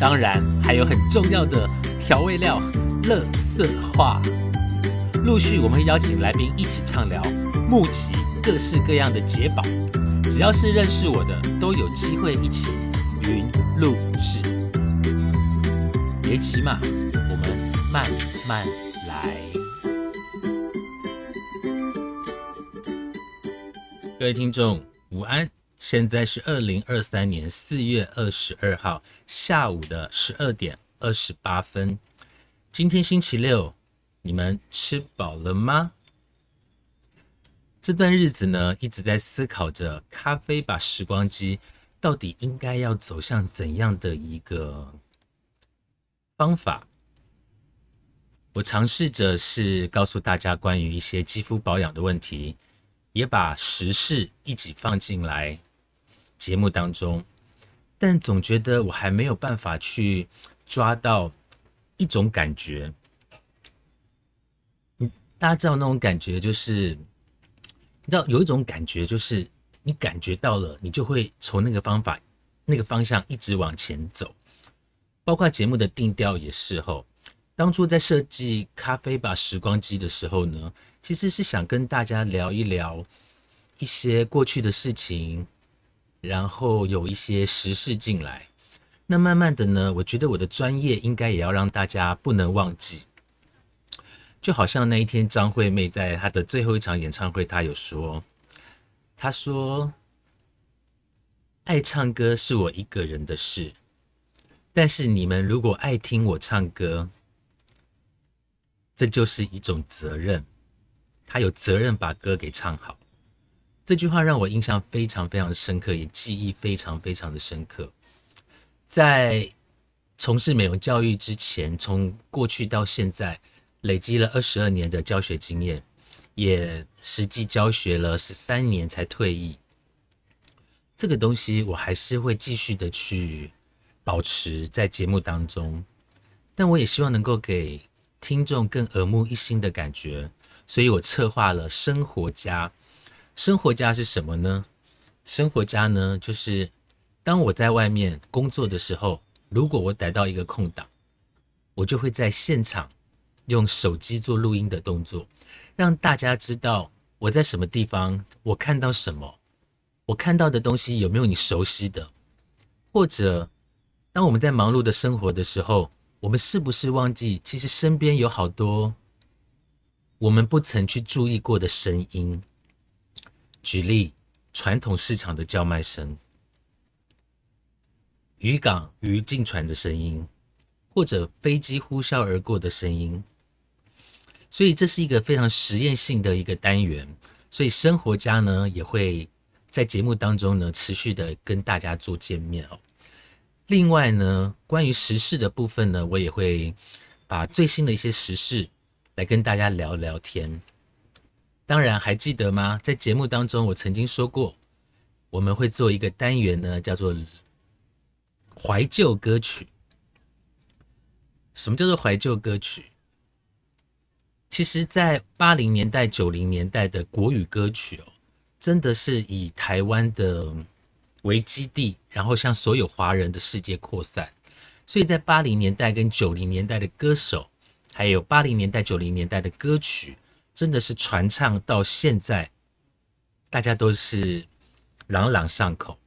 当然还有很重要的调味料——乐色话。陆续我们会邀请来宾一起畅聊，募集各式各样的解宝。只要是认识我的，都有机会一起云录制。别急嘛，我们慢慢来。各位听众，午安！现在是二零二三年四月二十二号下午的十二点二十八分。今天星期六，你们吃饱了吗？这段日子呢，一直在思考着咖啡吧时光机到底应该要走向怎样的一个方法。我尝试着是告诉大家关于一些肌肤保养的问题，也把时事一起放进来。节目当中，但总觉得我还没有办法去抓到一种感觉。嗯，大家知道那种感觉，就是你知道有一种感觉，就是你感觉到了，你就会从那个方法、那个方向一直往前走。包括节目的定调也是吼，当初在设计咖啡吧时光机的时候呢，其实是想跟大家聊一聊一些过去的事情。然后有一些时事进来，那慢慢的呢，我觉得我的专业应该也要让大家不能忘记。就好像那一天张惠妹在她的最后一场演唱会，她有说，她说：“爱唱歌是我一个人的事，但是你们如果爱听我唱歌，这就是一种责任。她有责任把歌给唱好。”这句话让我印象非常非常深刻，也记忆非常非常的深刻。在从事美容教育之前，从过去到现在，累积了二十二年的教学经验，也实际教学了十三年才退役。这个东西我还是会继续的去保持在节目当中，但我也希望能够给听众更耳目一新的感觉，所以我策划了生活家。生活家是什么呢？生活家呢，就是当我在外面工作的时候，如果我逮到一个空档，我就会在现场用手机做录音的动作，让大家知道我在什么地方，我看到什么，我看到的东西有没有你熟悉的，或者当我们在忙碌的生活的时候，我们是不是忘记其实身边有好多我们不曾去注意过的声音？举例，传统市场的叫卖声，渔港鱼进船的声音，或者飞机呼啸而过的声音。所以这是一个非常实验性的一个单元。所以生活家呢也会在节目当中呢持续的跟大家做见面哦。另外呢，关于时事的部分呢，我也会把最新的一些时事来跟大家聊聊天。当然还记得吗？在节目当中，我曾经说过，我们会做一个单元呢，叫做怀旧歌曲。什么叫做怀旧歌曲？其实，在八零年代、九零年代的国语歌曲哦，真的是以台湾的为基地，然后向所有华人的世界扩散。所以在八零年代跟九零年代的歌手，还有八零年代、九零年代的歌曲。真的是传唱到现在，大家都是朗朗上口。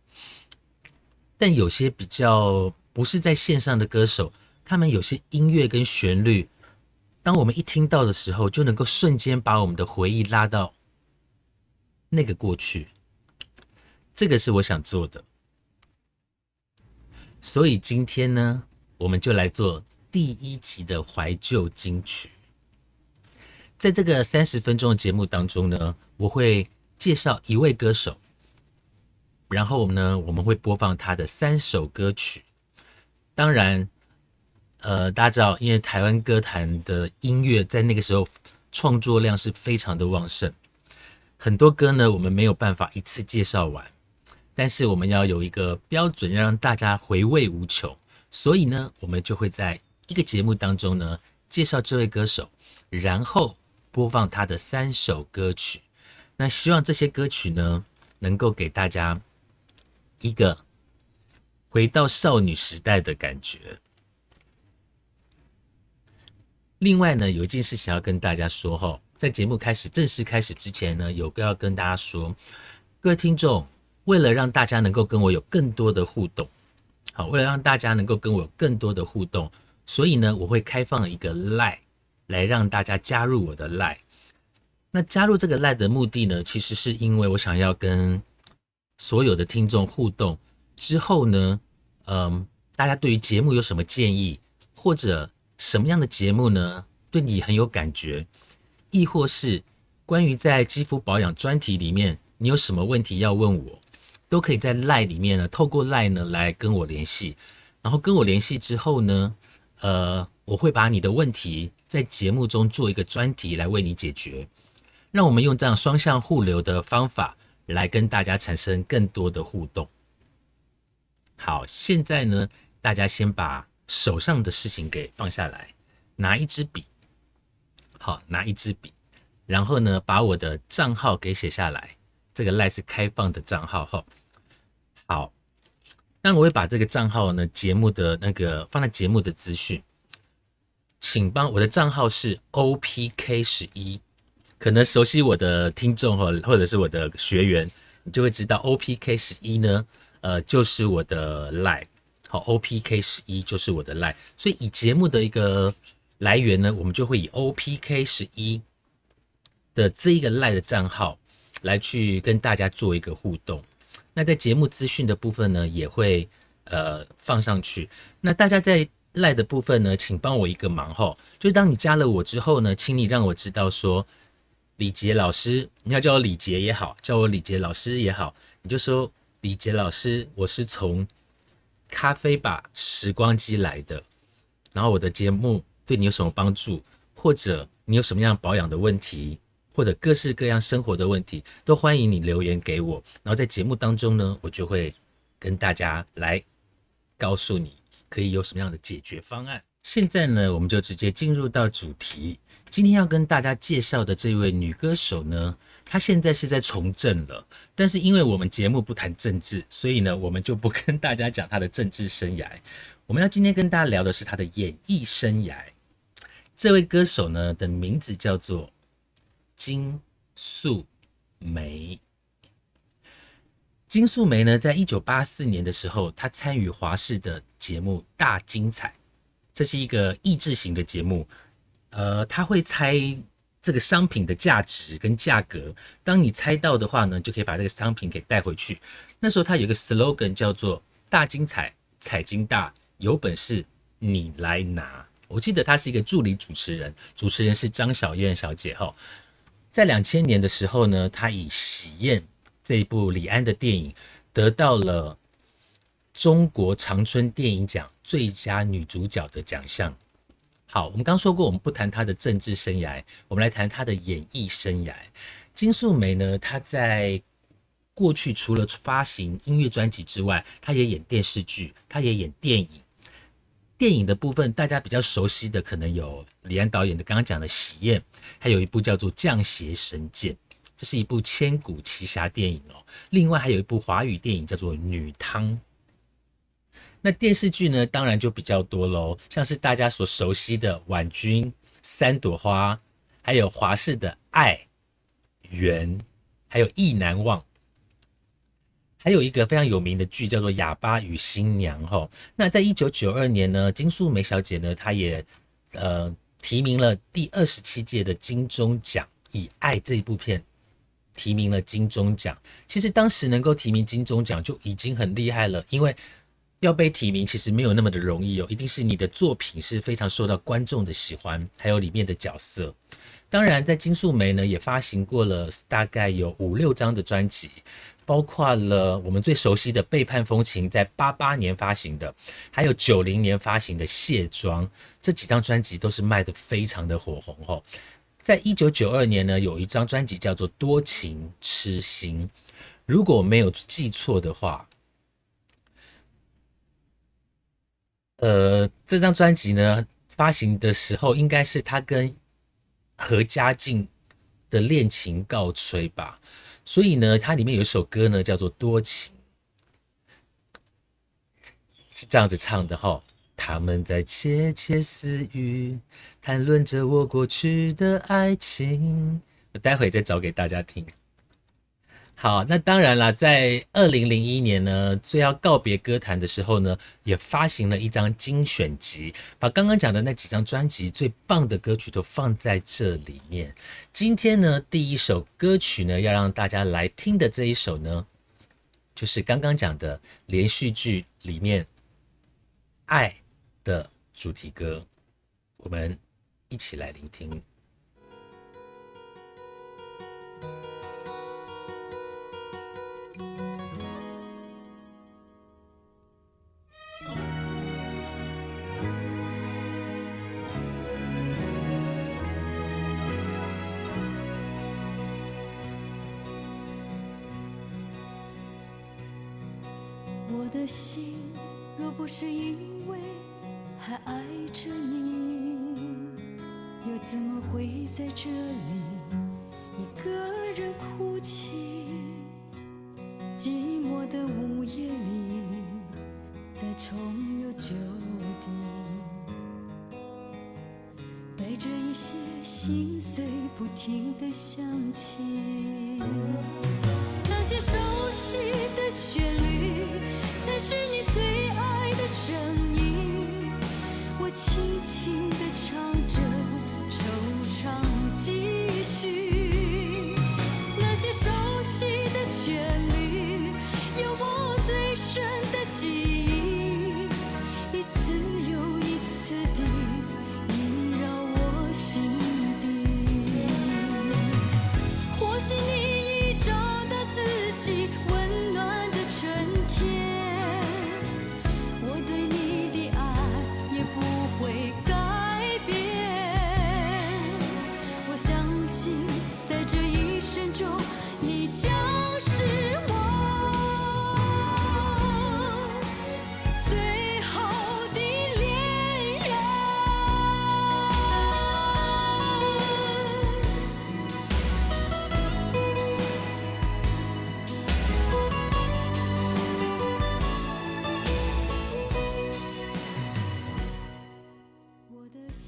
但有些比较不是在线上的歌手，他们有些音乐跟旋律，当我们一听到的时候，就能够瞬间把我们的回忆拉到那个过去。这个是我想做的，所以今天呢，我们就来做第一集的怀旧金曲。在这个三十分钟的节目当中呢，我会介绍一位歌手，然后呢，我们会播放他的三首歌曲。当然，呃，大家知道，因为台湾歌坛的音乐在那个时候创作量是非常的旺盛，很多歌呢我们没有办法一次介绍完，但是我们要有一个标准，要让大家回味无穷，所以呢，我们就会在一个节目当中呢介绍这位歌手，然后播放他的三首歌曲。那希望这些歌曲呢，能够给大家一个回到少女时代的感觉。另外呢，有一件事情要跟大家说哈，在节目开始正式开始之前呢，有个要跟大家说，各位听众，为了让大家能够跟我有更多的互动，好，为了让大家能够跟我有更多的互动，所以呢，我会开放一个 Line 来让大家加入我的 Lie。那加入这个赖的目的呢，其实是因为我想要跟所有的听众互动之后呢，嗯，大家对于节目有什么建议，或者什么样的节目呢，对你很有感觉，亦或是关于在肌肤保养专题里面，你有什么问题要问我，都可以在赖里面呢，透过赖呢来跟我联系，然后跟我联系之后呢，呃，我会把你的问题在节目中做一个专题来为你解决。让我们用这样双向互流的方法来跟大家产生更多的互动。好，现在呢，大家先把手上的事情给放下来，拿一支笔。好，拿一支笔，然后呢，把我的账号给写下来。这个赖是开放的账号哈。好，那我会把这个账号呢，节目的那个放在节目的资讯，请帮我的账号是 OPK 十一。可能熟悉我的听众哈，或者是我的学员，你就会知道 OPK 十一呢，呃，就是我的 line，好，OPK 十一就是我的 line，所以以节目的一个来源呢，我们就会以 OPK 十一的这一个 line 的账号来去跟大家做一个互动。那在节目资讯的部分呢，也会呃放上去。那大家在赖的部分呢，请帮我一个忙哈，就是当你加了我之后呢，请你让我知道说。李杰老师，你要叫我李杰也好，叫我李杰老师也好，你就说李杰老师，我是从咖啡吧时光机来的。然后我的节目对你有什么帮助，或者你有什么样保养的问题，或者各式各样生活的问题，都欢迎你留言给我。然后在节目当中呢，我就会跟大家来告诉你可以有什么样的解决方案。现在呢，我们就直接进入到主题。今天要跟大家介绍的这位女歌手呢，她现在是在从政了。但是因为我们节目不谈政治，所以呢，我们就不跟大家讲她的政治生涯。我们要今天跟大家聊的是她的演艺生涯。这位歌手呢的名字叫做金素梅。金素梅呢，在一九八四年的时候，她参与华视的节目《大精彩》，这是一个益智型的节目。呃，他会猜这个商品的价值跟价格。当你猜到的话呢，就可以把这个商品给带回去。那时候他有一个 slogan 叫做“大精彩，彩金大，有本事你来拿”。我记得他是一个助理主持人，主持人是张小燕小姐哈。在两千年的时候呢，他以《喜宴》这一部李安的电影得到了中国长春电影奖最佳女主角的奖项。好，我们刚说过，我们不谈她的政治生涯，我们来谈她的演艺生涯。金素梅呢，她在过去除了发行音乐专辑之外，她也演电视剧，她也演电影。电影的部分，大家比较熟悉的可能有李安导演的刚刚讲的《喜宴》，还有一部叫做《降邪神剑》，这是一部千古奇侠电影哦。另外还有一部华语电影叫做《女汤》。那电视剧呢，当然就比较多喽，像是大家所熟悉的《婉君》《三朵花》，还有华视的《爱缘》，还有《意难忘》，还有一个非常有名的剧叫做《哑巴与新娘》哈。那在一九九二年呢，金素梅小姐呢，她也呃提名了第二十七届的金钟奖，以《爱》这一部片提名了金钟奖。其实当时能够提名金钟奖就已经很厉害了，因为要被提名其实没有那么的容易哦，一定是你的作品是非常受到观众的喜欢，还有里面的角色。当然，在金素梅呢也发行过了大概有五六张的专辑，包括了我们最熟悉的《背叛风情》在八八年发行的，还有九零年发行的《卸妆》这几张专辑都是卖的非常的火红哦。在一九九二年呢，有一张专辑叫做《多情痴心》，如果我没有记错的话，呃，这张专辑呢发行的时候应该是他跟何家劲的恋情告吹吧。所以呢，它里面有一首歌呢，叫做《多情》，是这样子唱的哈。他们在窃窃私语，谈论着我过去的爱情。我待会再找给大家听。好，那当然了，在二零零一年呢，最要告别歌坛的时候呢，也发行了一张精选集，把刚刚讲的那几张专辑最棒的歌曲都放在这里面。今天呢，第一首歌曲呢，要让大家来听的这一首呢，就是刚刚讲的连续剧里面爱的主题歌，我们一起来聆听。我的心，若不是因为还爱着你，又怎么会在这里一个人哭泣？寂寞的午夜里，再重游旧地，带着一些心碎，不停的想起那些熟悉的旋律。才是你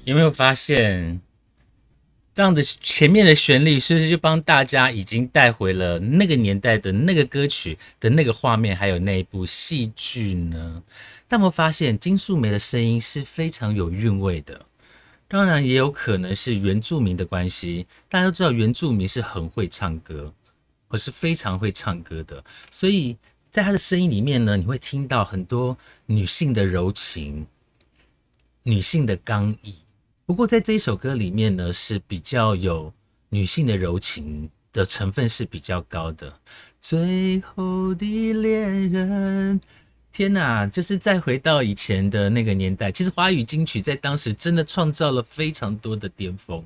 有没有发现，这样子前面的旋律是不是就帮大家已经带回了那个年代的那个歌曲的那个画面，还有那一部戏剧呢？但我发现金素梅的声音是非常有韵味的，当然也有可能是原住民的关系。大家都知道原住民是很会唱歌，我是非常会唱歌的，所以在她的声音里面呢，你会听到很多女性的柔情，女性的刚毅。不过，在这一首歌里面呢，是比较有女性的柔情的成分是比较高的。最后的恋人，天哪！就是再回到以前的那个年代，其实华语金曲在当时真的创造了非常多的巅峰，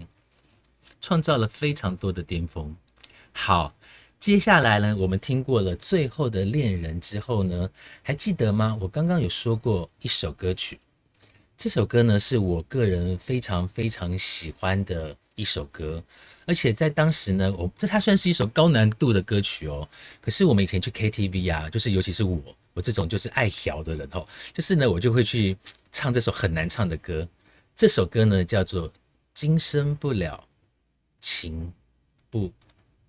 创造了非常多的巅峰。好，接下来呢，我们听过了《最后的恋人》之后呢，还记得吗？我刚刚有说过一首歌曲。这首歌呢，是我个人非常非常喜欢的一首歌，而且在当时呢，我这它算是一首高难度的歌曲哦。可是我们以前去 KTV 啊，就是尤其是我，我这种就是爱调的人哦，就是呢，我就会去唱这首很难唱的歌。这首歌呢，叫做《今生不了情不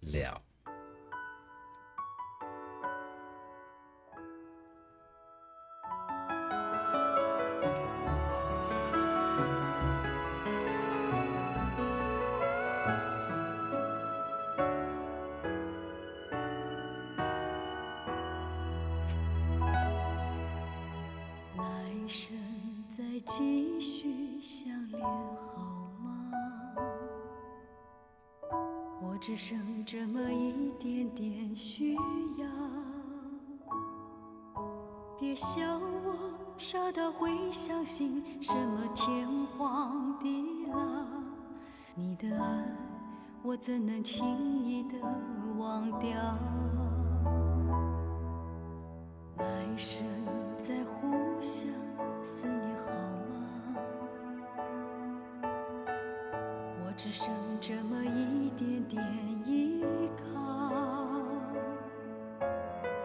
了》。怎能轻易的忘掉？来生再互相思念好吗？我只剩这么一点点依靠，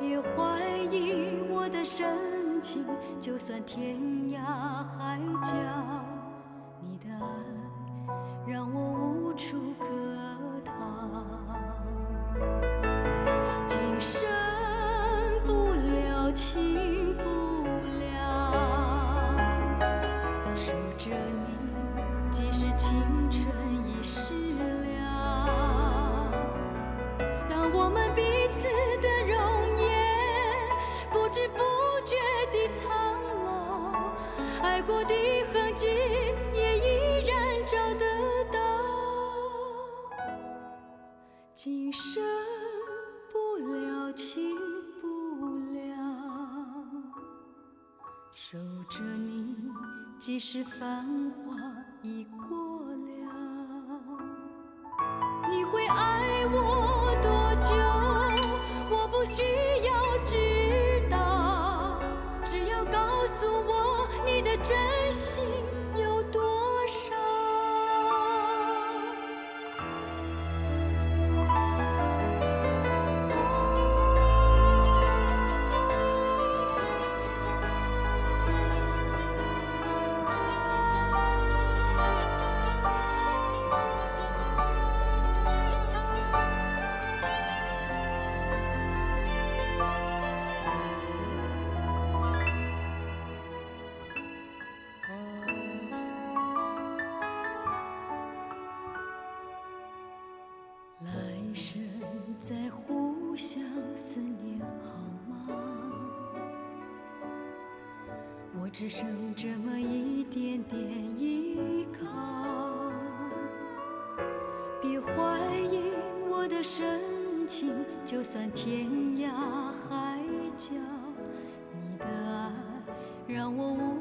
别怀疑我的深情，就算天涯海角，守着你，即使繁华已过来生再互相思念好吗？我只剩这么一点点依靠，别怀疑我的深情，就算天涯海角，你的爱让我无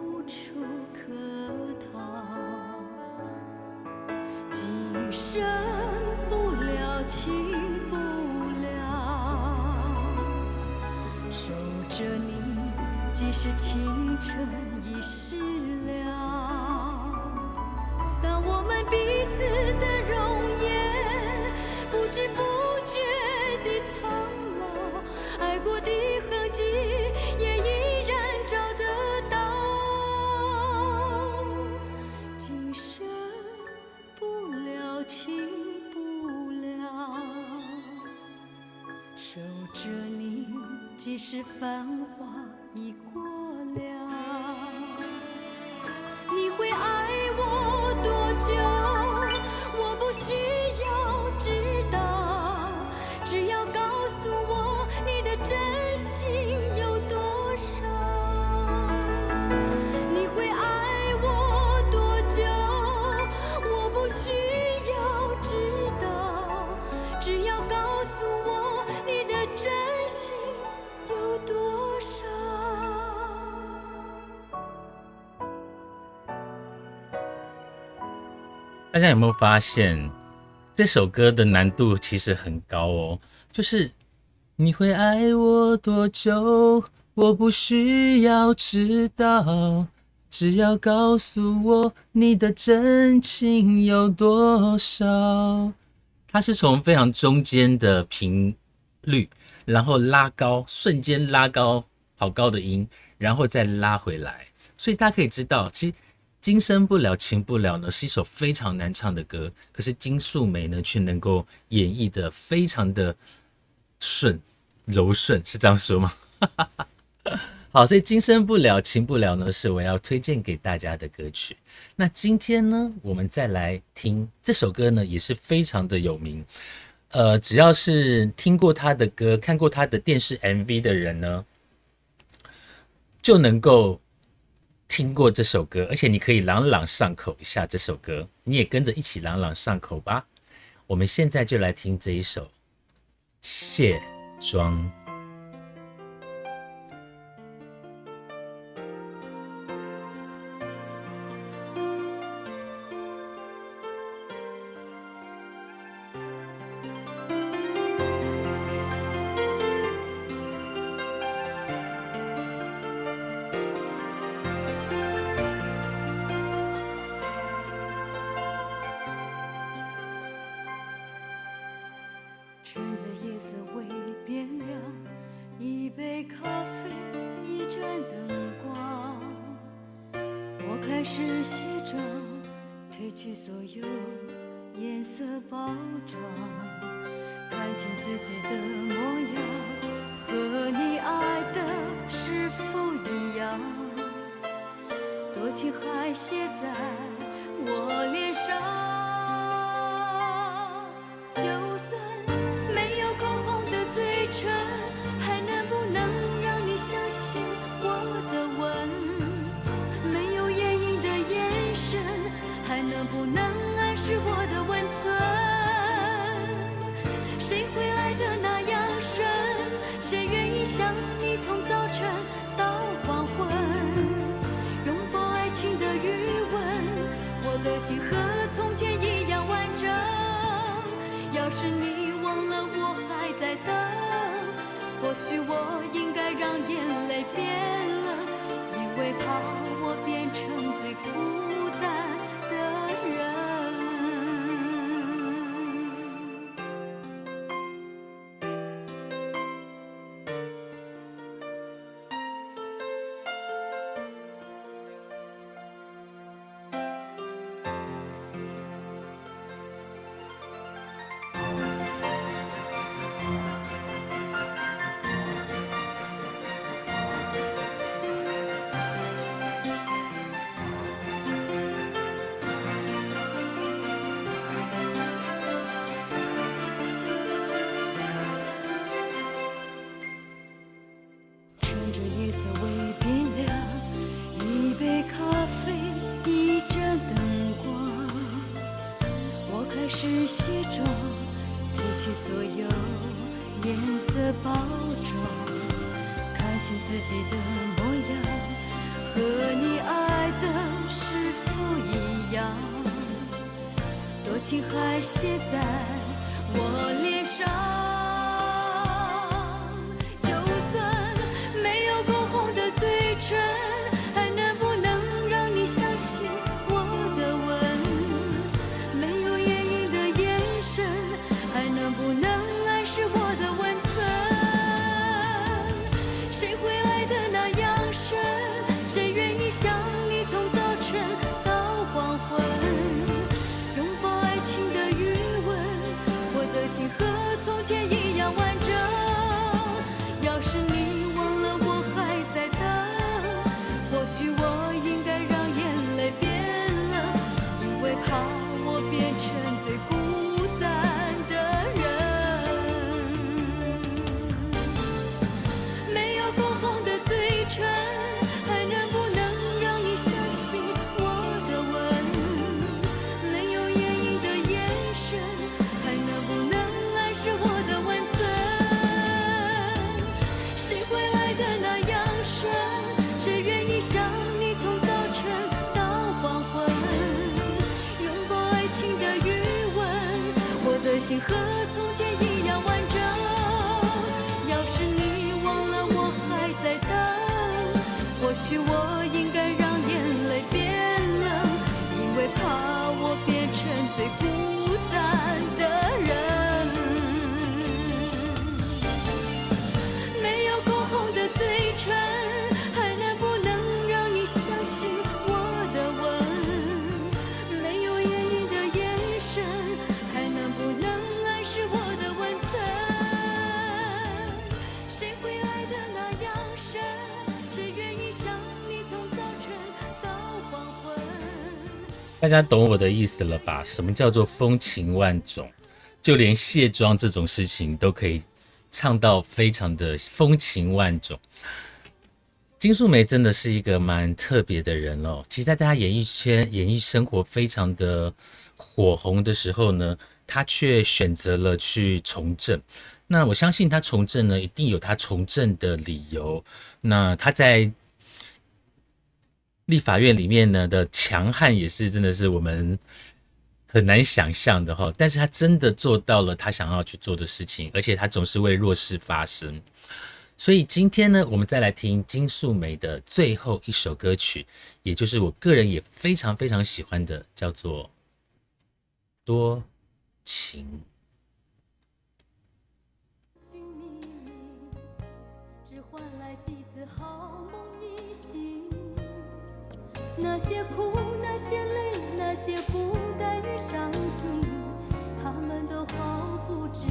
是青春已逝了。当我们彼此的容颜不知不觉地苍老，爱过的痕迹也依然找得到。今生不了情不了，守着你，即使繁华已过大家有没有发现这首歌的难度其实很高哦？就是你会爱我多久？我不需要知道，只要告诉我你的真情有多少。它是从非常中间的频率，然后拉高，瞬间拉高好高的音，然后再拉回来，所以大家可以知道，其实。今生不了情不了呢，是一首非常难唱的歌，可是金素梅呢却能够演绎的非常的顺柔顺，是这样说吗？好，所以今生不了情不了呢是我要推荐给大家的歌曲。那今天呢，我们再来听这首歌呢，也是非常的有名。呃，只要是听过他的歌、看过他的电视 MV 的人呢，就能够。听过这首歌而且你可以朗朗上口一下这首歌你也跟着一起朗朗上口吧。我们现在就来听这一首卸妆。变凉，一杯咖啡，一盏灯光。我开始卸妆，褪去所有颜色包装，看清自己的模样，和你爱的是否一样？多情还写在我脸上。情和从前一样完整。要是你忘了我还在等，或许我。大家懂我的意思了吧？什么叫做风情万种？就连卸妆这种事情都可以唱到非常的风情万种。金素梅真的是一个蛮特别的人哦。其实在她演艺圈演艺生活非常的火红的时候呢她却选择了去从政。那我相信她从政呢一定有她从政的理由。那她在立法院里面呢的强悍，也是真的是我们很难想象的哈。但是他真的做到了他想要去做的事情，而且他总是为弱势发声。所以今天呢，我们再来听金素梅的最后一首歌曲，也就是我个人也非常非常喜欢的，叫做《多情》。那些苦，那些累，那些孤单与伤心，他们都毫不知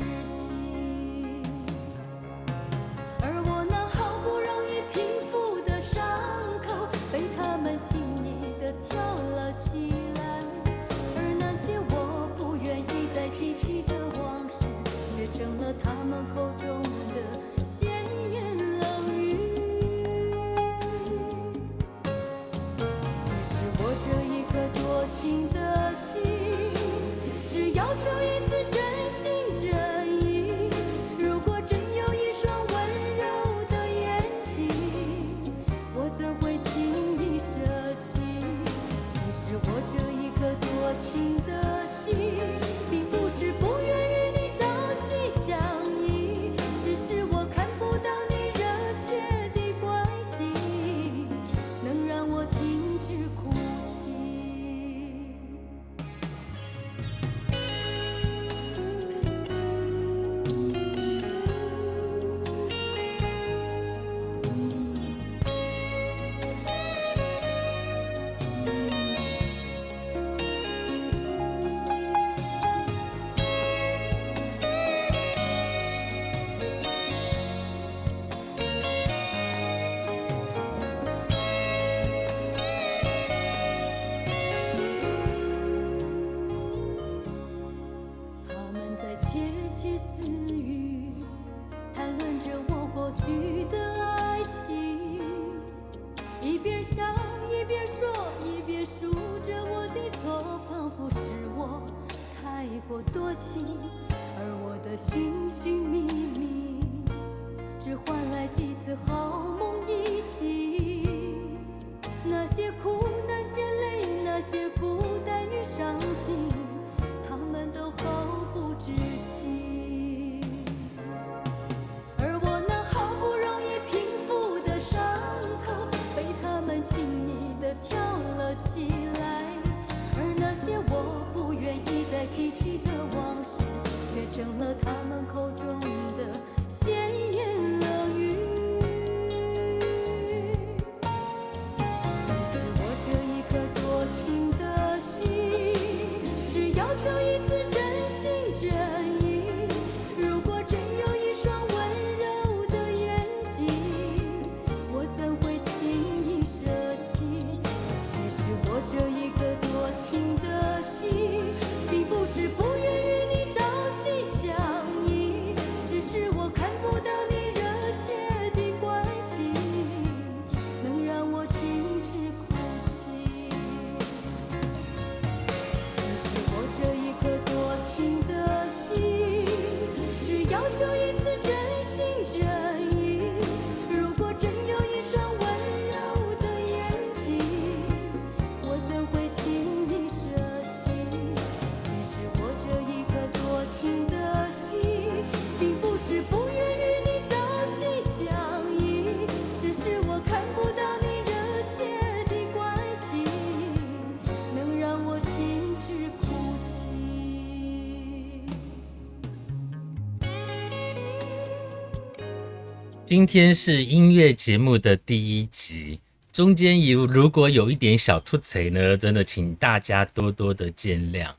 今天是音乐节目的第一集，中间有如果有一点小突锤呢，真的请大家多多的见谅。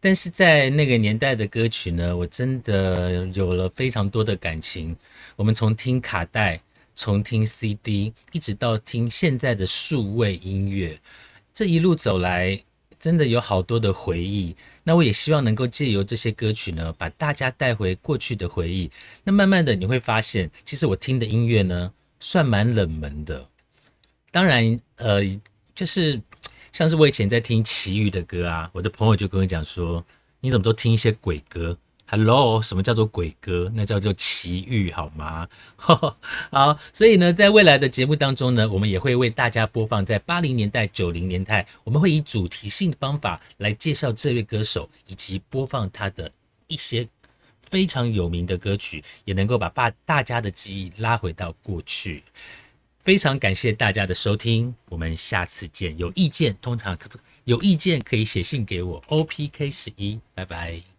但是在那个年代的歌曲呢，我真的有了非常多的感情。我们从听卡带，从听 CD，一直到听现在的数位音乐，这一路走来，真的有好多的回忆。那我也希望能够借由这些歌曲呢，把大家带回过去的回忆。那慢慢的你会发现，其实我听的音乐呢，算蛮冷门的。当然，呃，就是像是我以前在听齐豫的歌啊，我的朋友就跟我讲说，你怎么都听一些鬼歌？Hello，什么叫做鬼歌？那叫做奇遇，好吗？好，所以呢，在未来的节目当中呢，我们也会为大家播放在八零年代、九零年代，我们会以主题性的方法来介绍这位歌手，以及播放他的一些非常有名的歌曲，也能够把大大家的记忆拉回到过去。非常感谢大家的收听，我们下次见。有意见，通常有意见可以写信给我，OPK 十一，拜拜。